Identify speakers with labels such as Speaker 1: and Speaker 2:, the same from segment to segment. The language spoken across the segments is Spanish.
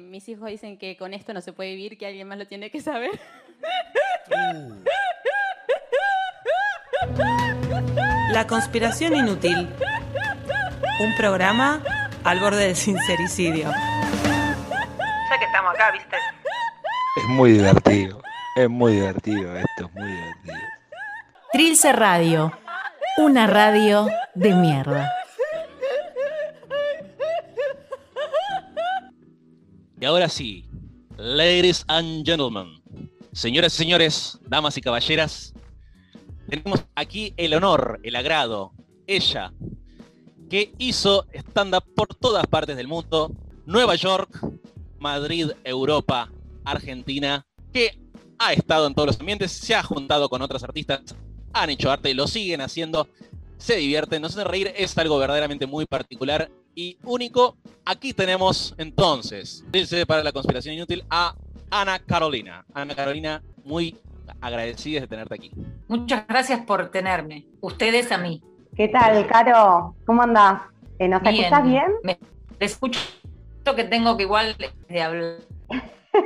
Speaker 1: Mis hijos dicen que con esto no se puede vivir, que alguien más lo tiene que saber.
Speaker 2: Uh.
Speaker 3: La conspiración inútil. Un programa al borde del sincericidio.
Speaker 4: Ya que estamos acá, ¿viste?
Speaker 2: Es muy divertido. Es muy divertido esto, es muy divertido.
Speaker 5: Trilce Radio. Una radio de mierda.
Speaker 6: Ahora sí, ladies and gentlemen, señoras y señores, damas y caballeras, tenemos aquí el honor, el agrado, ella, que hizo stand-up por todas partes del mundo, Nueva York, Madrid, Europa, Argentina, que ha estado en todos los ambientes, se ha juntado con otros artistas, han hecho arte, lo siguen haciendo, se divierten, nos hacen reír, es algo verdaderamente muy particular y único. Aquí tenemos entonces, dice para la conspiración inútil, a Ana Carolina. Ana Carolina, muy agradecida de tenerte aquí.
Speaker 4: Muchas gracias por tenerme. Ustedes a mí.
Speaker 7: ¿Qué tal, Caro? ¿Cómo andás? Eh, ¿Nos
Speaker 4: Bien.
Speaker 7: escuchás bien?
Speaker 4: Me te escucho que tengo que igual de hablar.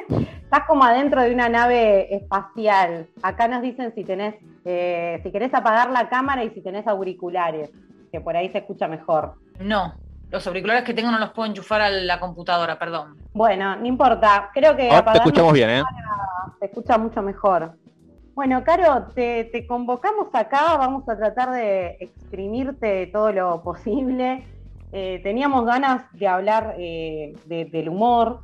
Speaker 7: Estás como adentro de una nave espacial. Acá nos dicen si tenés, eh, si querés apagar la cámara y si tenés auriculares, que por ahí se escucha mejor.
Speaker 4: No, los auriculares que tengo no los puedo enchufar a la computadora, perdón.
Speaker 7: Bueno, no importa. Creo que
Speaker 6: Ahora te escuchamos bien, ¿eh?
Speaker 7: se escucha mucho mejor. Bueno, Caro, te, te convocamos acá, vamos a tratar de exprimirte todo lo posible. Eh, teníamos ganas de hablar eh, de- del humor,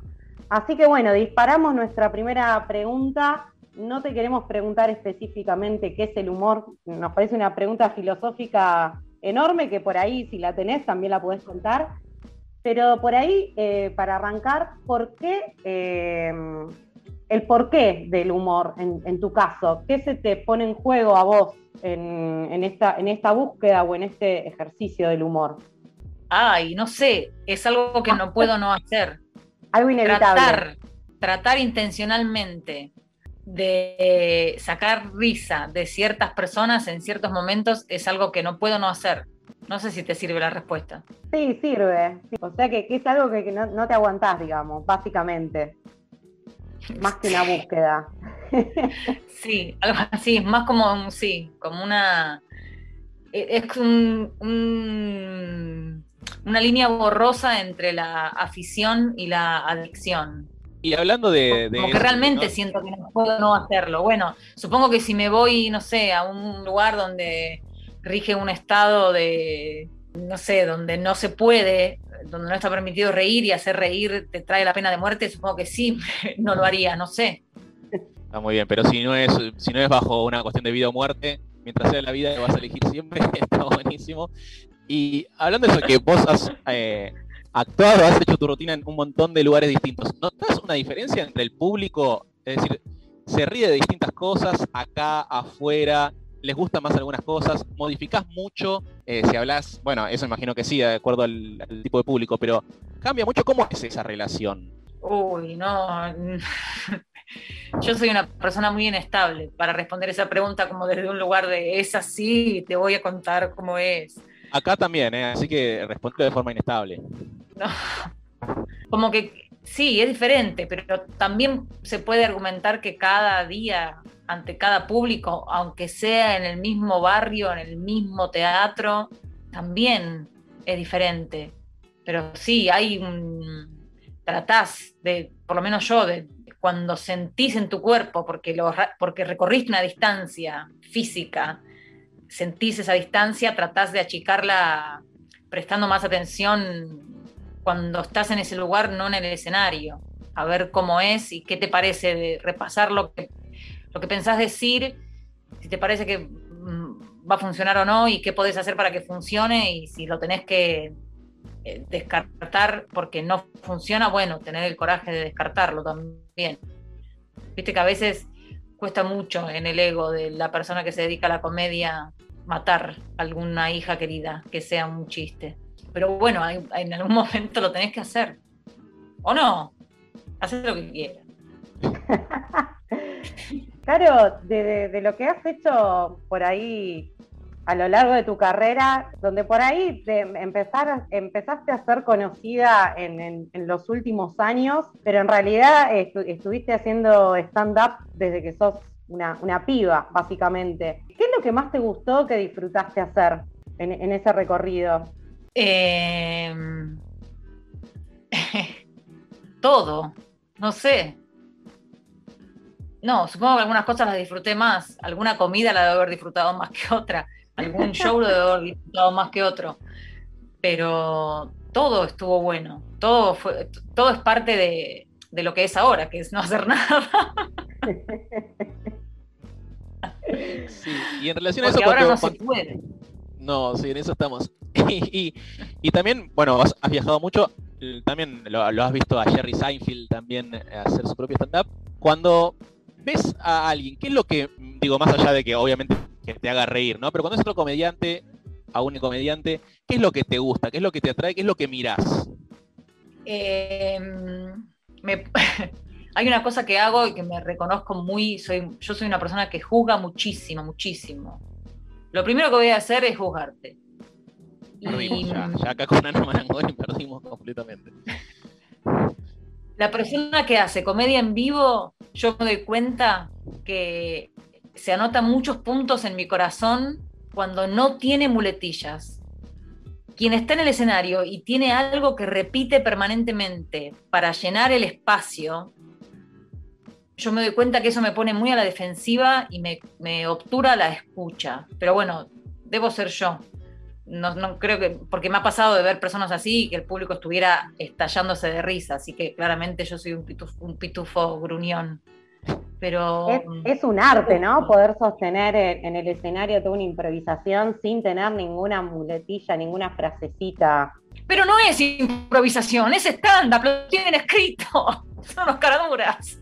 Speaker 7: así que bueno, disparamos nuestra primera pregunta. No te queremos preguntar específicamente qué es el humor, nos parece una pregunta filosófica enorme que por ahí, si la tenés, también la podés contar. Pero por ahí, eh, para arrancar, ¿por qué eh, el porqué del humor en, en tu caso? ¿Qué se te pone en juego a vos en, en esta, en esta búsqueda o en este ejercicio del humor?
Speaker 4: Ay, no sé, es algo que no puedo no hacer.
Speaker 7: Algo inevitable.
Speaker 4: Tratar, tratar intencionalmente de sacar risa de ciertas personas en ciertos momentos es algo que no puedo no hacer. No sé si te sirve la respuesta.
Speaker 7: Sí, sirve. O sea que, que es algo que, que no, no te aguantás, digamos, básicamente. Más que una búsqueda.
Speaker 4: Sí, algo así, es más como un, sí, como una, e- es un- un- una línea borrosa entre la afición y la adicción.
Speaker 6: Y hablando de... de
Speaker 4: Como que realmente
Speaker 6: ¿no?
Speaker 4: siento que no puedo no hacerlo. Bueno, supongo que si me voy, no sé, a un lugar donde rige un estado de, no sé, donde no se puede, donde no está permitido reír y hacer reír te trae la pena de muerte, supongo que sí, no lo haría, no sé.
Speaker 6: Está muy bien, pero si no es si no es bajo una cuestión de vida o muerte, mientras sea la vida que vas a elegir siempre, está buenísimo. Y hablando de eso, que vos has eh, actuado, has hecho tu rutina en un montón de lugares distintos, ¿notas una diferencia entre el público? Es decir, se ríe de distintas cosas acá, afuera, les gustan más algunas cosas, modificás mucho, eh, si hablas, bueno, eso imagino que sí, de acuerdo al, al tipo de público, pero cambia mucho, ¿cómo es esa relación?
Speaker 4: Uy, no. Yo soy una persona muy inestable para responder esa pregunta como desde un lugar de es así, te voy a contar cómo es.
Speaker 6: Acá también, ¿eh? así que responde de forma inestable.
Speaker 4: Como que sí, es diferente, pero también se puede argumentar que cada día, ante cada público, aunque sea en el mismo barrio, en el mismo teatro, también es diferente. Pero sí, hay un... Tratás de, por lo menos yo, de cuando sentís en tu cuerpo, porque, lo, porque recorriste una distancia física, sentís esa distancia, tratás de achicarla prestando más atención cuando estás en ese lugar, no en el escenario, a ver cómo es y qué te parece de repasar lo que, lo que pensás decir, si te parece que mm, va a funcionar o no y qué podés hacer para que funcione y si lo tenés que eh, descartar porque no funciona, bueno, tener el coraje de descartarlo también. Viste que a veces cuesta mucho en el ego de la persona que se dedica a la comedia matar a alguna hija querida que sea un chiste. Pero bueno, hay- en algún momento lo tenés que hacer. ¿O no? Haces lo que quieras.
Speaker 7: Claro, de, lo que has hecho por ahí a lo largo de tu carrera, donde por ahí te empezar, empezaste a ser conocida en, los últimos años, pero en realidad estu- estuviste haciendo stand-up desde que sos una, una piba, básicamente. ¿Qué es lo que más te gustó que disfrutaste hacer en ese recorrido?
Speaker 4: Eh, todo, no sé. No, supongo que algunas cosas las disfruté más. Alguna comida la debo haber disfrutado más que otra. Algún show lo debo haber disfrutado más que otro. Pero todo estuvo bueno. Todo, fue, todo es parte de, de lo que es ahora, que es no hacer nada.
Speaker 6: Sí, y en relación a eso,
Speaker 4: Porque ahora no se puede.
Speaker 6: No, sí, en eso estamos. y, también, bueno, has, viajado mucho, también lo, has visto a Jerry Seinfeld también eh, hacer su propio stand-up. Cuando ves a alguien, ¿qué es lo que, mm, digo, más allá de que obviamente que te haga reír, ¿no? Pero cuando es otro comediante, a un comediante, ¿qué es lo que te gusta? ¿Qué es lo que te atrae? ¿Qué es lo que mirás?
Speaker 4: Me- hay una cosa que hago y que me reconozco muy, soy, yo soy una persona que juzga muchísimo, muchísimo. Lo primero que voy a hacer es juzgarte.
Speaker 6: Perdimos
Speaker 4: Y
Speaker 6: ya, ya acá con Ana Marangoni perdimos completamente.
Speaker 4: la persona que hace comedia en vivo, yo me doy cuenta que se anotan muchos puntos en mi corazón cuando no tiene muletillas. Quien está en el escenario y tiene algo que repite permanentemente para llenar el espacio, yo me doy cuenta que eso me pone muy a la defensiva y me, me obtura la escucha. Pero bueno, debo ser yo. No, no creo que, porque me ha pasado de ver personas así y que el público estuviera estallándose de risa, así que claramente yo soy un pitufo, un pitufo gruñón. Pero
Speaker 7: Es, es un arte, ¿no? Poder sostener en, en el escenario toda una improvisación sin tener ninguna muletilla, ninguna frasecita.
Speaker 4: Pero no es improvisación, es stand-up, lo tienen escrito. Son unos caraduras.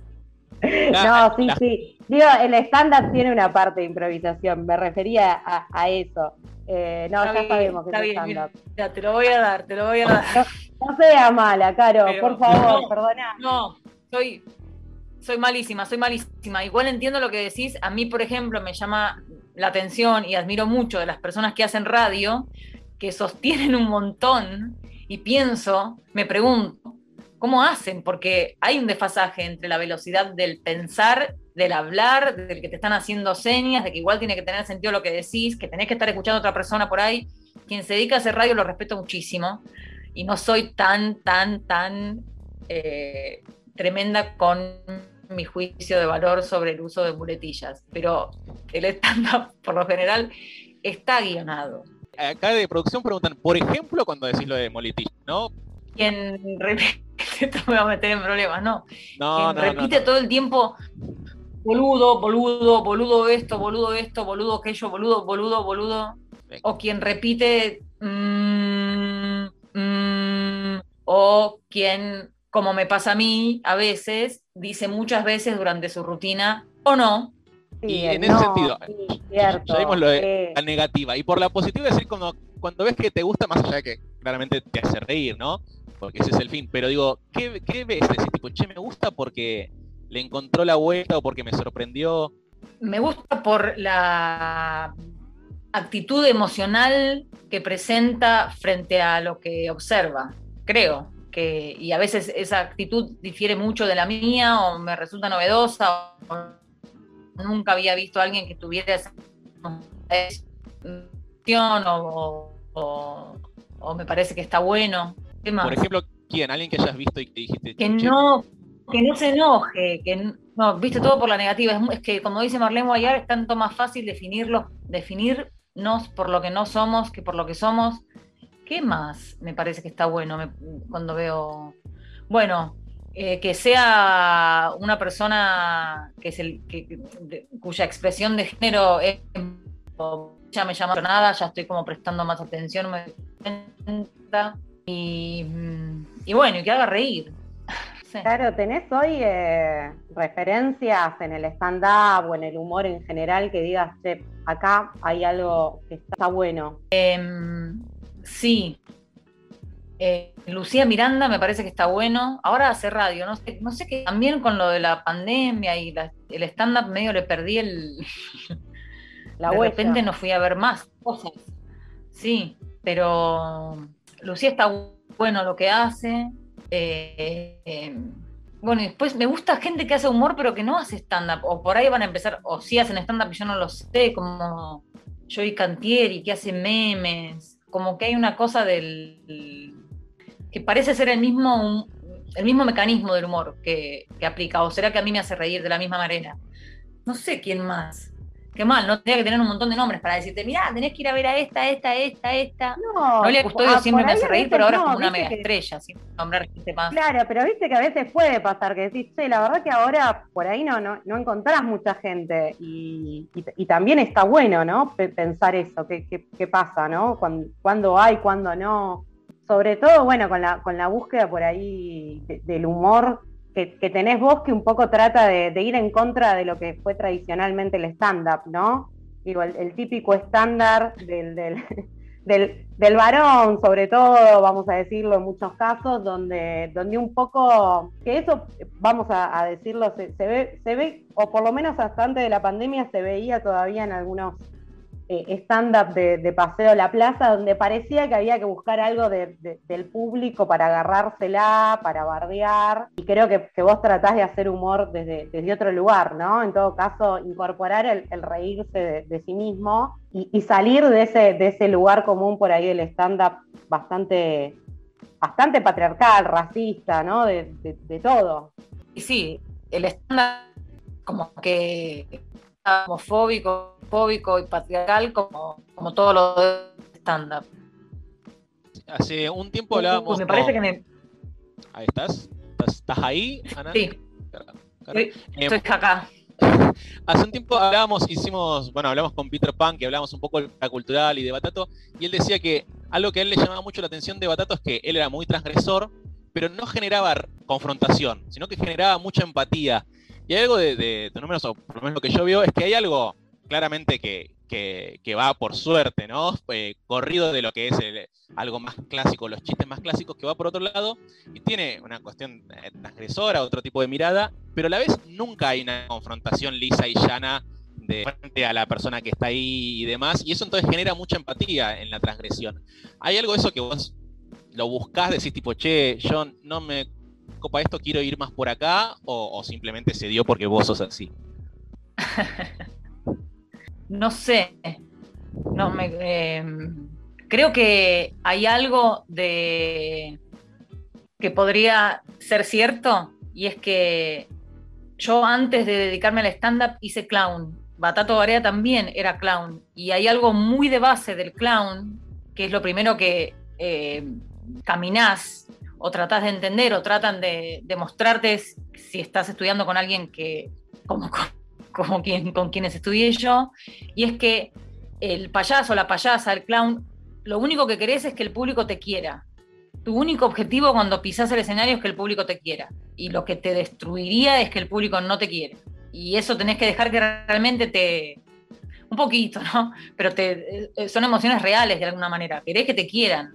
Speaker 7: No, sí,
Speaker 6: la-
Speaker 7: sí. Digo, el stand-up tiene una parte de improvisación, me refería a, a eso. Eh, no,
Speaker 4: Está
Speaker 7: ya
Speaker 4: bien,
Speaker 7: sabemos que
Speaker 4: está
Speaker 7: es
Speaker 4: bien,
Speaker 7: stand-up.
Speaker 4: mira, te lo voy a dar, te lo voy a dar.
Speaker 7: No sea mala, Caro,
Speaker 4: Pero-
Speaker 7: por favor,
Speaker 4: no.
Speaker 7: perdona.
Speaker 4: No, soy, soy malísima, soy malísima. Igual entiendo lo que decís. A mí, por ejemplo, me llama la atención y admiro mucho de las personas que hacen radio, que sostienen un montón y pienso, me pregunto, ¿cómo hacen? Porque hay un desfasaje entre la velocidad del pensar, del hablar, del que te están haciendo señas, de que igual tiene que tener sentido lo que decís, que tenés que estar escuchando a otra persona por ahí. Quien se dedica a hacer radio lo respeto muchísimo y no soy tan, tan, tan eh, tremenda con mi juicio de valor sobre el uso de muletillas, pero el stand-up por lo general está guionado.
Speaker 6: Acá de producción preguntan, por ejemplo, cuando decís lo de Molitich, ¿no?
Speaker 4: Quien repite, esto me va a meter en problemas, ¿no?
Speaker 6: No,
Speaker 4: Quien
Speaker 6: no,
Speaker 4: repite
Speaker 6: no.
Speaker 4: todo el tiempo, boludo, boludo, boludo esto, boludo esto, boludo aquello, boludo, boludo, boludo.
Speaker 6: Venga.
Speaker 4: O quien repite, mm, mm, o quien, como me pasa a mí, a veces, dice muchas veces durante su rutina, o no,
Speaker 7: Sí,
Speaker 6: Y en ese
Speaker 7: no,
Speaker 6: sentido,
Speaker 7: sí, cierto.
Speaker 6: ya vimos lo de
Speaker 7: eh,
Speaker 6: la negativa. Y por la positiva, es decir, cuando, cuando ves que te gusta, más allá de que claramente te hace reír, ¿no? Porque ese es el fin. Pero digo, ¿qué, qué ves? Decís, tipo, che, me gusta porque le encontró la vuelta o porque me sorprendió.
Speaker 4: me gusta por la actitud emocional que presenta frente a lo que observa, creo. Que, y a veces esa actitud difiere mucho de la mía o me resulta novedosa o nunca había visto a alguien que tuviera esa o, o- o me parece que está bueno. ¿Qué más?
Speaker 6: Por ejemplo, ¿quién? Alguien que hayas visto y que dijiste,
Speaker 4: que
Speaker 6: "Che,
Speaker 4: no que no se enoje, que no, viste todo por la negativa. Es, que como dice Marlene Guayar, es tanto más fácil definirlos, definirnos por lo que no somos que por lo que somos. ¿Qué más me parece que está bueno me- cuando veo? Bueno, eh, que sea una persona que es el, que, que- de- cuya expresión de género es ya me llama nada, ya estoy como prestando más atención, me cuenta. Y, mm, y bueno, y que haga reír. Sí.
Speaker 7: Claro, ¿tenés hoy eh, referencias en el stand-up o en el humor en general que digas, che, acá hay algo que está bueno?
Speaker 4: Em, sí. Eh, Lucía Miranda me parece que está bueno. Ahora hace radio, no sé, no sé qué. También con lo de la pandemia y la- el stand-up medio le perdí el.
Speaker 7: La
Speaker 4: de
Speaker 7: huella.
Speaker 4: repente no fui a ver más cosas. Sí, pero Lucía está bueno lo que hace. eh, eh, bueno, y después me gusta gente que hace humor, pero que no hace stand-up. O por ahí van a empezar, o sí hacen stand-up y yo no lo sé, como Joey Cantieri, que hace memes. Como que hay una cosa del. que parece ser el mismo, el mismo mecanismo del humor que, que aplica. O será que a mí me hace reír de la misma manera. No sé quién más. Qué mal, no tenía que tener un montón de nombres para decirte, mirá, tenés que ir a ver a esta, esta, esta, esta.
Speaker 7: No,
Speaker 4: Noelia Custodio
Speaker 7: ah,
Speaker 4: siempre me hace reír, pero ahora es como una mega estrella, sin nombrar gente más.
Speaker 7: Claro, pero viste que a veces puede pasar que decís, che, la verdad que ahora por ahí no, no, no encontrás mucha gente y, y- y también está bueno, ¿no? Pe- Pensar eso, qué, qué- qué pasa, ¿no? Cuando, cuándo hay, cuándo no. Sobre todo, bueno, con la, con la búsqueda por ahí de- del humor que, tenés vos que un poco trata de, ir en contra de lo que fue tradicionalmente el stand-up, ¿no? Digo, el, típico estándar del, del, del, del varón, sobre todo, vamos a decirlo en muchos casos, donde, donde un poco, que eso, vamos a, a decirlo, se, se ve, se ve, o por lo menos hasta antes de la pandemia se veía todavía en algunos stand-up de, de Paseo a la Plaza, donde parecía que había que buscar algo de- de- del público para agarrársela, para bardear, y creo que, vos tratás de hacer humor desde, desde otro lugar, ¿no? En todo caso, incorporar el, reírse de, de sí mismo y, salir de ese, de ese lugar común por ahí del stand-up bastante, bastante patriarcal, racista, ¿no? De, de- de todo.
Speaker 4: Sí, el estándar como que homofóbico, fóbico y patriarcal como, como todo lo de stand-up.
Speaker 6: Hace un tiempo hablábamos.
Speaker 4: Pues me parece
Speaker 6: con-
Speaker 4: que me...
Speaker 6: Ahí estás. ¿Estás, estás ahí, Ana?
Speaker 4: Sí,
Speaker 6: Cara-
Speaker 4: estoy,
Speaker 6: Eh,
Speaker 4: estoy acá.
Speaker 6: Hace un tiempo hablábamos, hicimos, bueno, hablamos con Peter Pan, que hablamos un poco de la cultural y de Batato, y él decía que algo que a él le llamaba mucho la atención de Batato es que él era muy transgresor, pero no generaba confrontación, sino que generaba mucha empatía. Y hay algo de, de, de números, o por lo menos lo que yo veo, es que hay algo claramente que, que- que va por suerte, ¿no? Eh, corrido de lo que es algo más clásico, los chistes más clásicos, que va por otro lado, y tiene una cuestión eh, transgresora, otro tipo de mirada, pero a la vez nunca hay una confrontación lisa y llana frente a la persona que está ahí y demás, y eso entonces genera mucha empatía en la transgresión. ¿Hay algo de eso que vos lo buscás, decís tipo, che, yo no me copa esto, quiero ir más por acá, o, simplemente se dio porque vos sos así?
Speaker 4: No sé. No me eh, creo que hay algo de que podría ser cierto y es que yo antes de dedicarme al stand-up hice clown. Batato Barea también era clown y hay algo muy de base del clown que es lo primero que eh, caminás o tratás de entender o tratan de, de mostrarte si estás estudiando con alguien que como, como quien, con quienes estudié yo y es que el payaso, la payasa, el clown, lo único que querés es que el público te quiera. Tu único objetivo cuando pisás el escenario es que el público te quiera. Y lo que te destruiría es que el público no te quiere. Y eso tenés que dejar que realmente te... Un poquito, ¿no? Pero te, eh, son emociones reales de alguna manera. Querés que te quieran.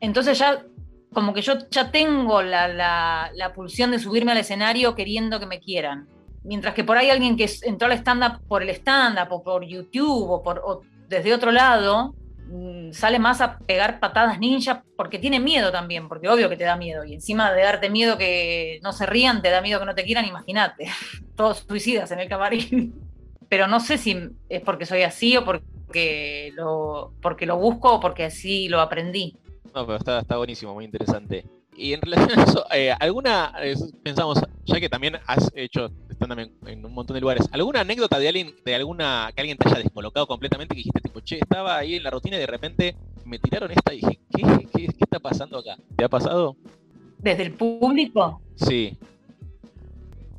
Speaker 4: Entonces ya, como que yo ya tengo la, la, la pulsión de subirme al escenario queriendo que me quieran. Mientras que por ahí alguien que entró al stand-up por el stand-up o por YouTube o, por, desde otro lado, mm, sale más a pegar patadas ninja porque tiene miedo también, porque obvio que te da miedo. Y encima de darte miedo que no se rían, te da miedo que no te quieran, imagínate. Todos suicidas en el camarín. Pero no sé si es porque soy así o porque lo, porque lo busco o porque así lo aprendí.
Speaker 6: No, pero está, está buenísimo, muy interesante. Y en relación a eso, eh, ¿alguna, eh, pensamos, ya que también has hecho stand en, en un montón de lugares, ¿alguna anécdota de alguien, de alguna, que alguien te haya descolocado completamente, que dijiste, tipo, che, estaba ahí en la rutina y de repente me tiraron esta y dije, ¿qué, qué, qué está pasando acá? ¿Te ha pasado?
Speaker 4: Desde el público,
Speaker 6: Sí.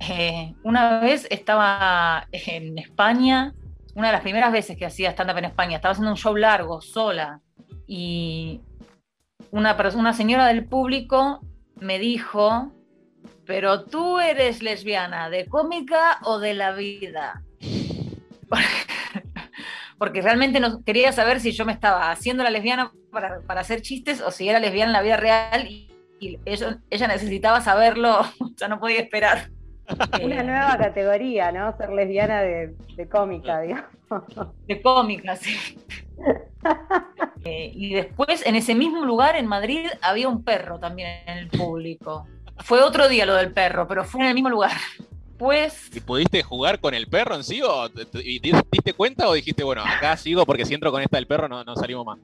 Speaker 4: Eh, una vez estaba en España, una de las primeras veces que hacía stand-up en España, estaba haciendo un show largo, sola, y una, una señora del público me dijo, pero tú eres lesbiana, ¿de cómica o de la vida? Porque realmente no, quería saber si yo me estaba haciendo la lesbiana para, para hacer chistes o si era lesbiana en la vida real y, y ello- ella necesitaba saberlo, ya no podía esperar.
Speaker 7: Una nueva categoría, ¿no? Ser lesbiana de, de cómica, digamos.
Speaker 4: de cómica, sí. Eh, y después, en ese mismo lugar, en Madrid, había un perro también en el público. Fue otro día lo del perro, pero fue en el mismo lugar. Pues.
Speaker 6: ¿Y pudiste jugar con el perro en sí? O y te diste cuenta o dijiste, bueno, acá sigo porque si entro con esta del perro no, no salimos más?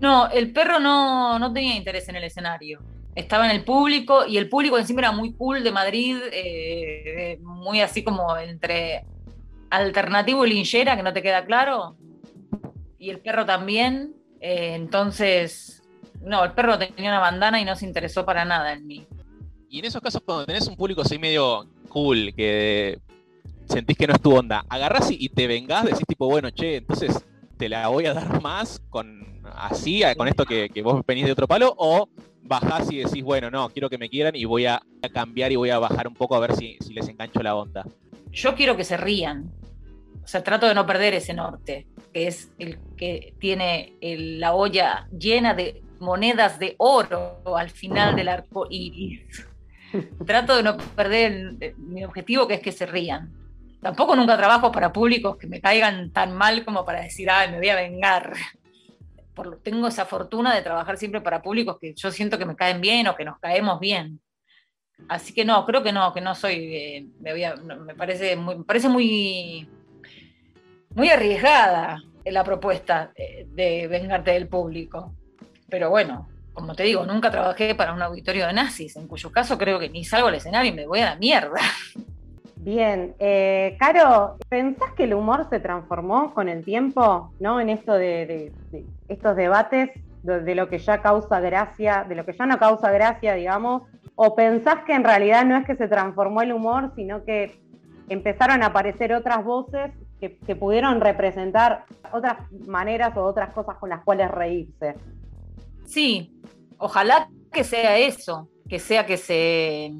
Speaker 4: No, el perro no, no tenía interés en el escenario. Estaba en el público y el público encima era muy cool de Madrid, eh, muy así como entre alternativo y linchera, que no te queda claro. Y el perro también. eh, entonces, no, el perro tenía una bandana y no se interesó para nada en mí.
Speaker 6: Y en esos casos, cuando tenés un público así medio cool, que sentís que no es tu onda, agarrás y te vengás, decís tipo, bueno, che, entonces te la voy a dar más con así, con esto que, que vos venís de otro palo, o bajás y decís, bueno, no, quiero que me quieran y voy a, a cambiar y voy a bajar un poco a ver si, si les engancho la onda.
Speaker 4: Yo quiero que se rían. O sea, trato de no perder ese norte, que es el que tiene el- la olla llena de monedas de oro al final del arco iris. Trato de no perder el- mi objetivo, que es que se rían. Tampoco nunca trabajo para públicos que me caigan tan mal como para decir, ay, me voy a vengar. Por tengo esa fortuna de trabajar siempre para públicos que yo siento que me caen bien o que nos caemos bien. Así que no, creo que no, que no soy, eh, me, voy a- me parece muy, me parece muy, muy arriesgada la propuesta eh, de vengarte del público. Pero bueno, como te digo, nunca trabajé para un auditorio de nazis, en cuyo caso creo que ni salgo al escenario y me voy a la mierda.
Speaker 7: Bien, eh, Caro, ¿pensás que el humor se transformó con el tiempo, ¿no? En esto de estos debates de, de lo que ya causa gracia, de lo que ya no causa gracia, digamos, o pensás que en realidad no es que se transformó el humor, sino que empezaron a aparecer otras voces que, pudieron representar otras maneras o otras cosas con las cuales reírse?
Speaker 4: Sí, ojalá que sea eso, que sea que se,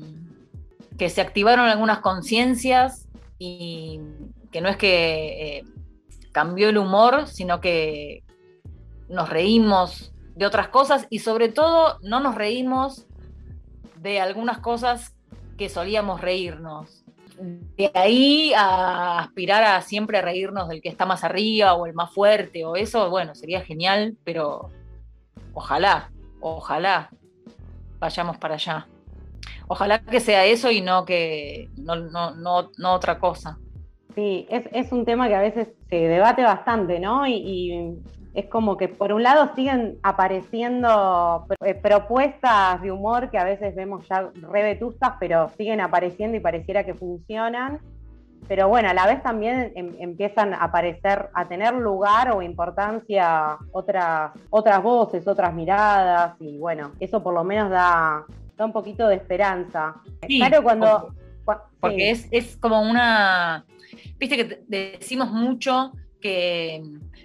Speaker 4: que se activaron algunas conciencias y que no es que eh, cambió el humor, sino que nos reímos de otras cosas y sobre todo no nos reímos de algunas cosas que solíamos reírnos. De ahí a aspirar a siempre reírnos del que está más arriba o el más fuerte o eso, bueno, sería genial, pero ojalá, ojalá vayamos para allá. Ojalá que sea eso y no que no, no, no, no otra cosa.
Speaker 7: Sí, es, es un tema que a veces se debate bastante, ¿no? Y, es como que por un lado siguen apareciendo eh, propuestas de humor que a veces vemos ya re vetustas, pero siguen apareciendo y pareciera que funcionan. Pero bueno, a la vez también em- empiezan a aparecer, a tener lugar o importancia otras, otras voces, otras miradas, y bueno, eso por lo menos da, da un poquito de esperanza.
Speaker 4: Sí,
Speaker 7: claro, cuando. cua-
Speaker 4: Porque
Speaker 7: sí.
Speaker 4: es, es como una. Viste que decimos mucho que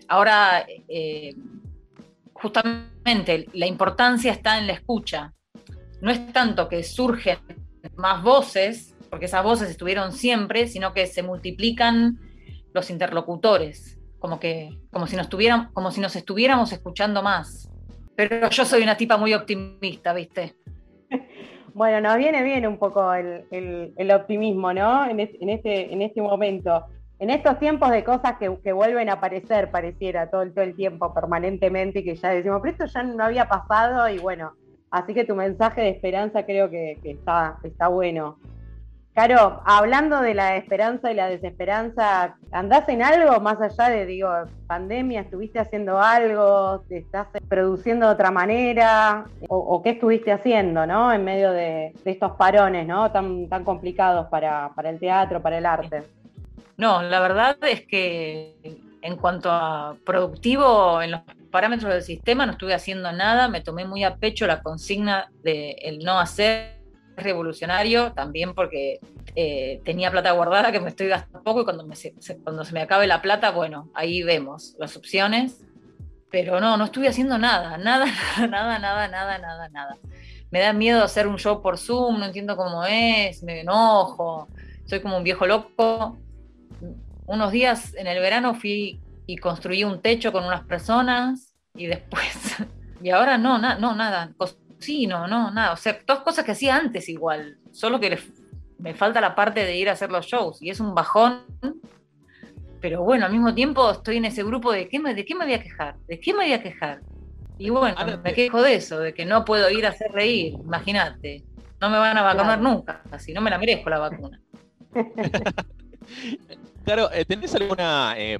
Speaker 4: ahora eh, justamente la importancia está en la escucha. No es tanto que surgen más voces, porque esas voces estuvieron siempre, sino que se multiplican los interlocutores, como que, como si nos tuvieran, como si nos estuviéramos escuchando más. Pero yo soy una tipa muy optimista, ¿viste?
Speaker 7: Bueno, nos viene bien un poco el, optimismo, ¿no? En este, en este momento. En estos tiempos de cosas que, vuelven a aparecer, pareciera, todo, el- todo el tiempo, permanentemente, y que ya decimos, pero esto ya no había pasado, y bueno, así que tu mensaje de esperanza creo que, está, está bueno. Caro, hablando de la esperanza y la desesperanza, ¿andás en algo más allá de, digo, pandemia? ¿Estuviste haciendo algo? ¿Te estás produciendo de otra manera? ¿O, o qué estuviste haciendo, no? En medio de, de estos parones, ¿no? Tan, tan complicados para, para el teatro, para el arte.
Speaker 4: No, la verdad es que en cuanto a productivo, en los parámetros del sistema no estuve haciendo nada, me tomé muy a pecho la consigna de el no hacer revolucionario, también porque eh, tenía plata guardada que me estoy gastando poco y cuando, me se- cuando se me acabe la plata, bueno, ahí vemos las opciones. Pero no, no estuve haciendo nada, nada, nada, nada, nada, nada, nada. Me da miedo hacer un show por Zoom, no entiendo cómo es, me enojo, soy como un viejo loco. Unos días en el verano fui y construí un techo con unas personas y después, y ahora no, na- no, nada, cocino, no, nada, o sea, todas cosas que hacía antes igual, solo que le- me falta la parte de ir a hacer los shows y es un bajón pero bueno, al mismo tiempo estoy en ese grupo de ¿qué me, de qué me voy a quejar, de qué me voy a quejar. Y bueno,
Speaker 6: Ahora
Speaker 4: me quejo de eso, de que no puedo ir a hacer reír, imagínate. No me van a vacunar
Speaker 7: Claro.
Speaker 4: nunca, así no me la merezco la vacuna.
Speaker 6: Claro, eh, ¿tenés alguna eh,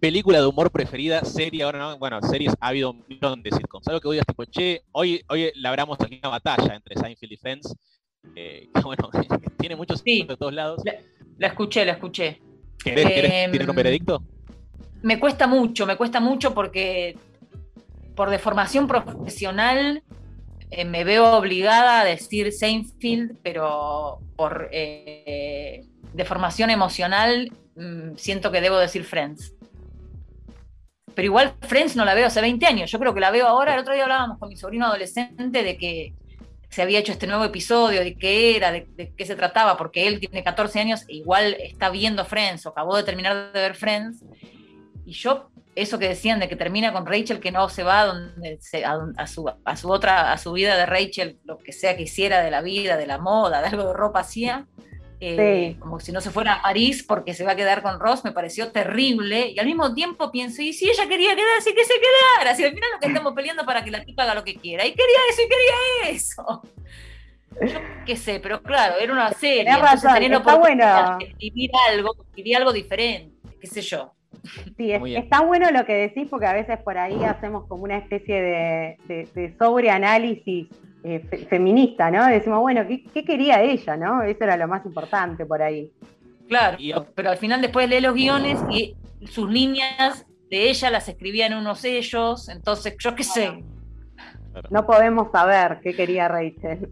Speaker 6: película de humor preferida, serie ahora no? Bueno, series ha habido un millón de sitcoms. Algo que hoy digas tipo, che, hoy, hoy labramos aquí una batalla entre Seinfeld y Friends. eh, que bueno, tiene muchos
Speaker 4: Sí.
Speaker 6: de todos lados.
Speaker 4: La escuché, la escuché.
Speaker 6: ¿Querés, querés tirar un veredicto?
Speaker 4: Me cuesta mucho, me cuesta mucho porque por deformación profesional eh, me veo obligada a decir Seinfeld, pero por eh, deformación emocional mm, siento que debo decir Friends. Pero igual Friends no la veo hace 20 años, yo creo que la veo ahora. El otro día hablábamos con mi sobrino adolescente de que se había hecho este nuevo episodio, de qué era, de, de qué se trataba, porque él tiene 14 años e igual está viendo Friends o acabó de terminar de ver Friends. Y yo, eso que decían de que termina con Rachel, que no se va a, donde se- a, a su, a su otra, a su vida de Rachel, lo que sea que hiciera de la vida, de la moda, de algo de ropa hacía, eh,
Speaker 7: Sí.
Speaker 4: como si no se fuera a París porque se va a quedar con Ross, me pareció terrible. Y al mismo tiempo pienso, y si ella quería quedarse, que se quedara. Si al final lo que estamos peleando para que la tipa haga lo que quiera. Y quería eso, y quería eso. Yo qué sé, pero claro, era una serie.
Speaker 7: Razón,
Speaker 4: tenía
Speaker 7: está
Speaker 4: de escribir algo, escribir algo diferente, qué sé yo.
Speaker 7: Sí, es- está bueno lo que decís porque a veces por ahí hacemos como una especie de, de- de sobreanálisis eh, fe- feminista, ¿no? Decimos, bueno, ¿qué, qué quería ella, no? Eso era lo más importante por ahí.
Speaker 4: Claro, pero al final después lee los guiones y sus líneas de ella las escribían unos ellos, entonces yo qué sé.
Speaker 7: No podemos saber qué quería Rachel.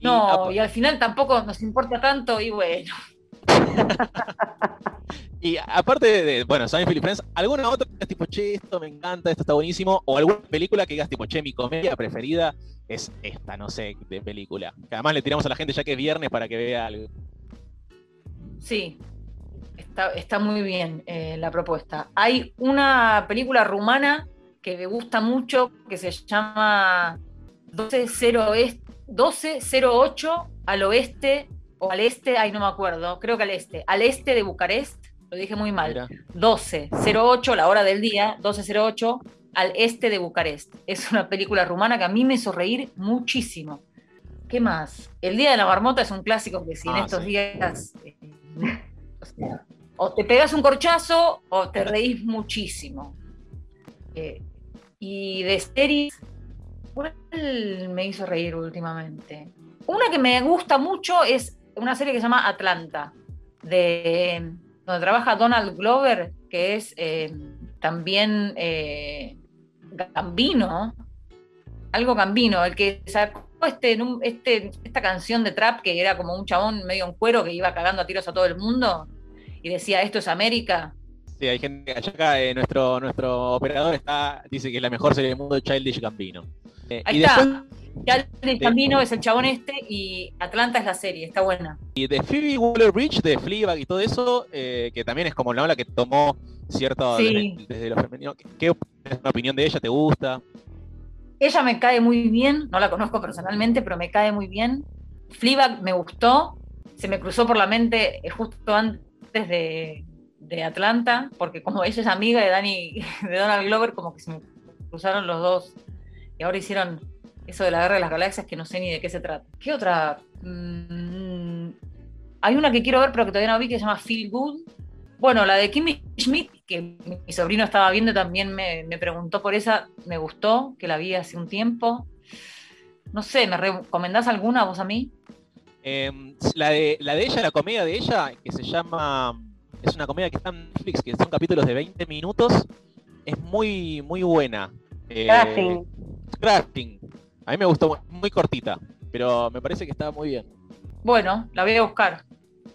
Speaker 4: No,
Speaker 6: apa-
Speaker 4: y al final tampoco nos importa tanto y bueno.
Speaker 6: Y aparte de, bueno, Seinfeld y Friends, ¿alguna otra que digas tipo, che, esto me encanta, esto está buenísimo? ¿O alguna película que digas tipo, che, mi comedia preferida es esta, no sé, de película? Que además le tiramos a la gente ya que es viernes para que vea algo.
Speaker 4: Sí, está, está muy bien eh, la propuesta. Hay una película rumana que me gusta mucho que se llama 1208 1208 al oeste o al este, ay no me acuerdo, creo que al este, al este de Bucarest, lo dije muy mal.
Speaker 6: Mira.
Speaker 4: 1208, la hora del día, 1208 al este de Bucarest. Es una película rumana que a mí me hizo reír muchísimo. ¿Qué más? El Día de la Marmota es un clásico que si en
Speaker 6: Ah,
Speaker 4: estos
Speaker 6: sí.
Speaker 4: días eh, o, sea, o te pegas un corchazo o te reís muchísimo. Eh, y de series, ¿cuál me hizo reír últimamente? Una que me gusta mucho es una serie que se llama Atlanta, de donde trabaja Donald Glover, que es eh, también eh, Gambino, algo Gambino, el que sacó este, este, esta canción de trap que era como un chabón medio en cuero que iba cagando a tiros a todo el mundo y decía esto es América.
Speaker 6: Sí, hay gente allá acá, eh, nuestro, nuestro operador está, dice que es la mejor serie del mundo, Childish Gambino.
Speaker 4: Ahí
Speaker 6: y
Speaker 4: está.
Speaker 6: después,
Speaker 4: Childish Gambino es el chabón este y Atlanta es la serie, está buena.
Speaker 6: y de Phoebe Waller-Bridge, de Fleabag y todo eso, eh, que también es como la ola que tomó cierto
Speaker 4: Sí.
Speaker 6: desde, desde lo femenino. ¿Qué, es una opinión de ella? ¿Te gusta?
Speaker 4: Ella me cae muy bien, no la conozco personalmente, pero me cae muy bien. Fleabag me gustó, se me cruzó por la mente eh, justo antes de, de Atlanta, porque como ella es amiga de Danny, de Donald Glover, como que se me cruzaron los dos. Y ahora hicieron eso de la guerra de las galaxias que no sé ni de qué se trata. ¿Qué otra? Mm, hay una que quiero ver, pero que todavía no vi, que se llama Feel Good. Bueno, la de Kimmy Schmidt, que mi, sobrino estaba viendo, también me, me preguntó por esa, me gustó, que la vi hace un tiempo. No sé, ¿me recomendás alguna vos a mí?
Speaker 6: Eh, la, de, la de ella, la comedia de ella, que se llama. Es una comedia que está en Netflix, que son capítulos de 20 minutos. Es muy, muy buena. Eh,
Speaker 7: Crashing.
Speaker 6: Crashing. A mí me gustó, muy cortita, pero me parece que estaba muy bien.
Speaker 4: Bueno, la voy a buscar.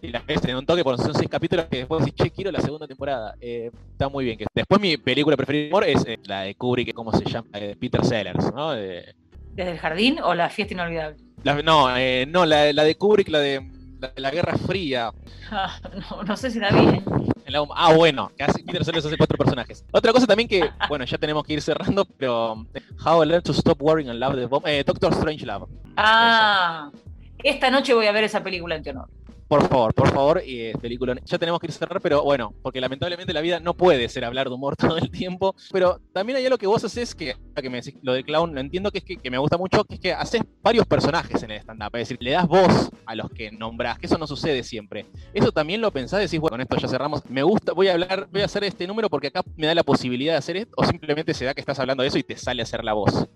Speaker 6: Y la ves en un toque, porque son seis capítulos que después decís, che, quiero la segunda temporada. Eh, está muy bien. Que después mi película preferida de humor es eh, la de Kubrick, ¿cómo se llama? Eh, Peter Sellers, ¿no? De-
Speaker 4: ¿Desde el jardín o la fiesta inolvidable?
Speaker 6: la- no, eh, no, la, la de Kubrick, la de, la de la Guerra Fría.
Speaker 4: Ah, no, no sé si la vi. ¿eh?
Speaker 6: La- ah, bueno, hace, Peter Sellers hace cuatro personajes. Otra cosa también que, bueno, ya tenemos que ir cerrando, pero eh, How I Learned to Stop Worrying and Love the Bomb. Eh, Doctor Strange Love.
Speaker 4: Ah, esta noche voy a ver esa película en tu honor.
Speaker 6: Por favor, por favor, y eh, película. Ya tenemos que ir a cerrar, pero bueno, porque lamentablemente la vida no puede ser hablar de humor todo el tiempo. Pero también hay algo que vos haces que, que me decís, lo de clown, lo entiendo que es que, me gusta mucho, que es que haces varios personajes en el stand-up. Es decir, le das voz a los que nombrás, que eso no sucede siempre. Eso también lo pensás, decís, bueno, con esto ya cerramos. Me gusta, voy a hablar, voy a hacer este número porque acá me da la posibilidad de hacer esto, o simplemente se da que estás hablando de eso y te sale hacer la voz.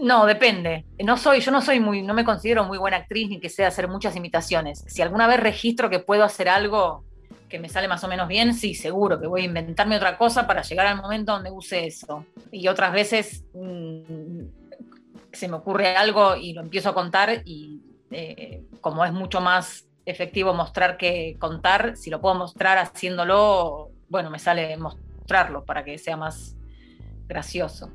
Speaker 4: No, depende. No soy, yo no soy muy, no me considero muy buena actriz ni que sé hacer muchas imitaciones. Si alguna vez registro que puedo hacer algo que me sale más o menos bien, sí, seguro que voy a inventarme otra cosa para llegar al momento donde use eso. Y otras veces mm, se me ocurre algo y lo empiezo a contar y eh, como es mucho más efectivo mostrar que contar, si lo puedo mostrar haciéndolo, bueno, me sale mostrarlo para que sea más gracioso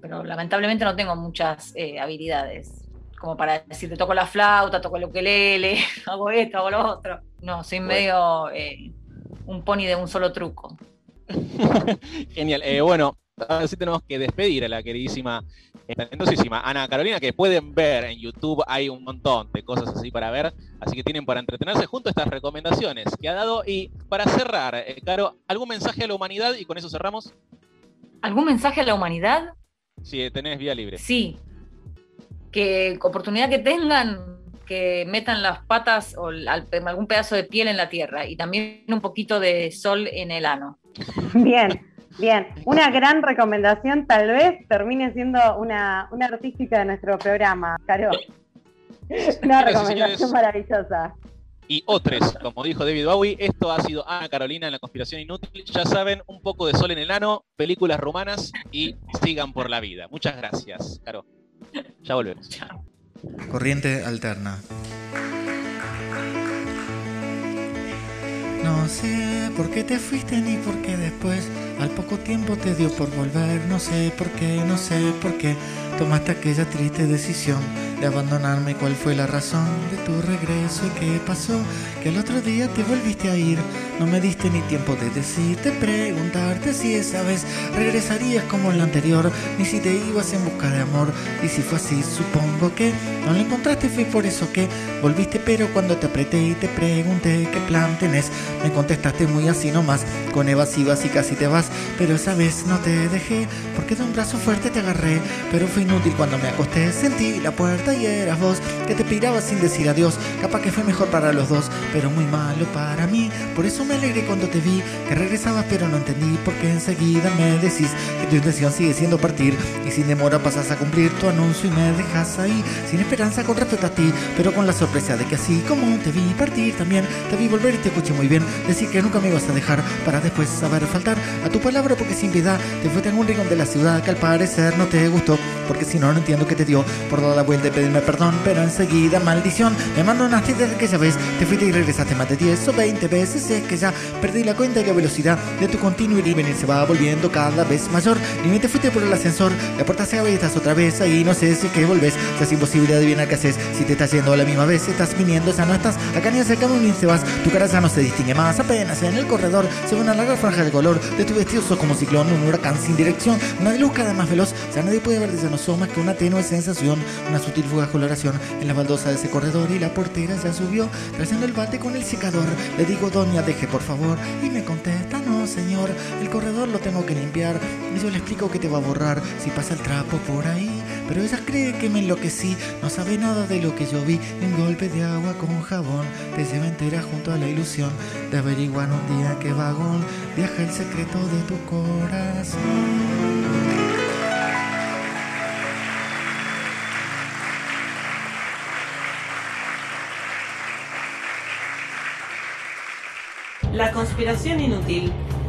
Speaker 4: pero lamentablemente no tengo muchas eh, habilidades. Como para decir, te toco la flauta, toco el ukelele, hago esto, hago lo otro. No, soy medio eh, un pony de un solo truco.
Speaker 6: Genial. Eh, bueno, ahora sí tenemos que despedir a la queridísima, talentosísima Ana Carolina, que pueden ver en YouTube, hay un montón de cosas así para ver, así que tienen para entretenerse junto a estas recomendaciones que ha dado. Y para cerrar, Caro, ¿algún mensaje a la humanidad? Y con eso cerramos.
Speaker 4: ¿Algún mensaje a la humanidad?
Speaker 6: Si tenés vía libre.
Speaker 4: Sí. Que oportunidad que tengan, que metan las patas o algún pedazo de piel en la tierra y también un poquito de sol en el ano.
Speaker 7: Bien, bien. Una gran recomendación tal vez termine siendo una, una artística de nuestro programa, Caro. Una recomendación maravillosa
Speaker 6: y otros, como dijo David Bowie. Esto ha sido Ana Carolina en la conspiración inútil. Ya saben, un poco de sol en el ano, películas romanas y sigan por la vida. Muchas gracias, Caro. Ya volvemos.
Speaker 8: Corriente alterna. No sé por qué te fuiste ni por qué después al poco tiempo te dio por volver. No sé por qué, no sé por qué tomaste aquella triste decisión de abandonarme, cuál fue la razón de tu regreso y qué pasó, que el otro día te volviste a ir, no me diste ni tiempo de decirte, preguntarte si esa vez regresarías como en la anterior, ni si te ibas en busca de amor, y si fue así, supongo que no lo encontraste, fue por eso que volviste, pero cuando te apreté y te pregunté qué plan tenés, me contestaste muy así nomás, con evasivas y casi te vas, pero esa vez no te dejé, porque de un brazo fuerte te agarré, pero fue inútil cuando me acosté, sentí la puerta y eras vos que te pirabas sin decir adiós. Capaz que fue mejor para los dos, pero muy malo para mí. Por eso me alegré cuando te vi que regresabas, pero no entendí porque enseguida me decís que tu intención sigue siendo partir y sin demora pasas a cumplir tu anuncio y me dejas ahí sin esperanza con respecto a ti, pero con la sorpresa de que así como te vi partir también te vi volver y te escuché muy bien decir que nunca me ibas a dejar para después saber faltar a tu palabra porque sin piedad te fuiste en un rincón de la ciudad que al parecer no te gustó porque si no no entiendo qué te dio por dar la vuelta pedirme perdón, pero enseguida, maldición, me mandaste desde que vez te fuiste y regresaste más de 10 o 20 veces. Es que ya perdí la cuenta y la velocidad de tu continuo ir y venir se va volviendo cada vez mayor. Ni te fuiste por el ascensor, la puerta se abre y estás otra vez ahí. No sé si que volvés, ya es imposible adivinar qué haces. Si te estás yendo a la misma vez, estás viniendo, ya no estás acá ni acercamos ni se vas. Tu cara ya no se distingue más, apenas en el corredor se ve una larga franja de color de tu vestido. Sos como ciclón, un huracán sin dirección, una luz cada más veloz. Ya nadie puede ver desde nosotros más que una tenue sensación, una sutil fuga coloración en la baldosa de ese corredor y la portera ya subió, trayendo el bate con el secador. Le digo, doña, deje por favor. Y me contesta, no, señor, el corredor lo tengo que limpiar. Y yo le explico que te va a borrar si pasa el trapo por ahí. Pero ella cree que me enloquecí, no sabe nada de lo que yo vi. Un golpe de agua con jabón te lleva entera junto a la ilusión de averiguar un día qué vagón viaja el secreto de tu corazón.
Speaker 3: La conspiración inútil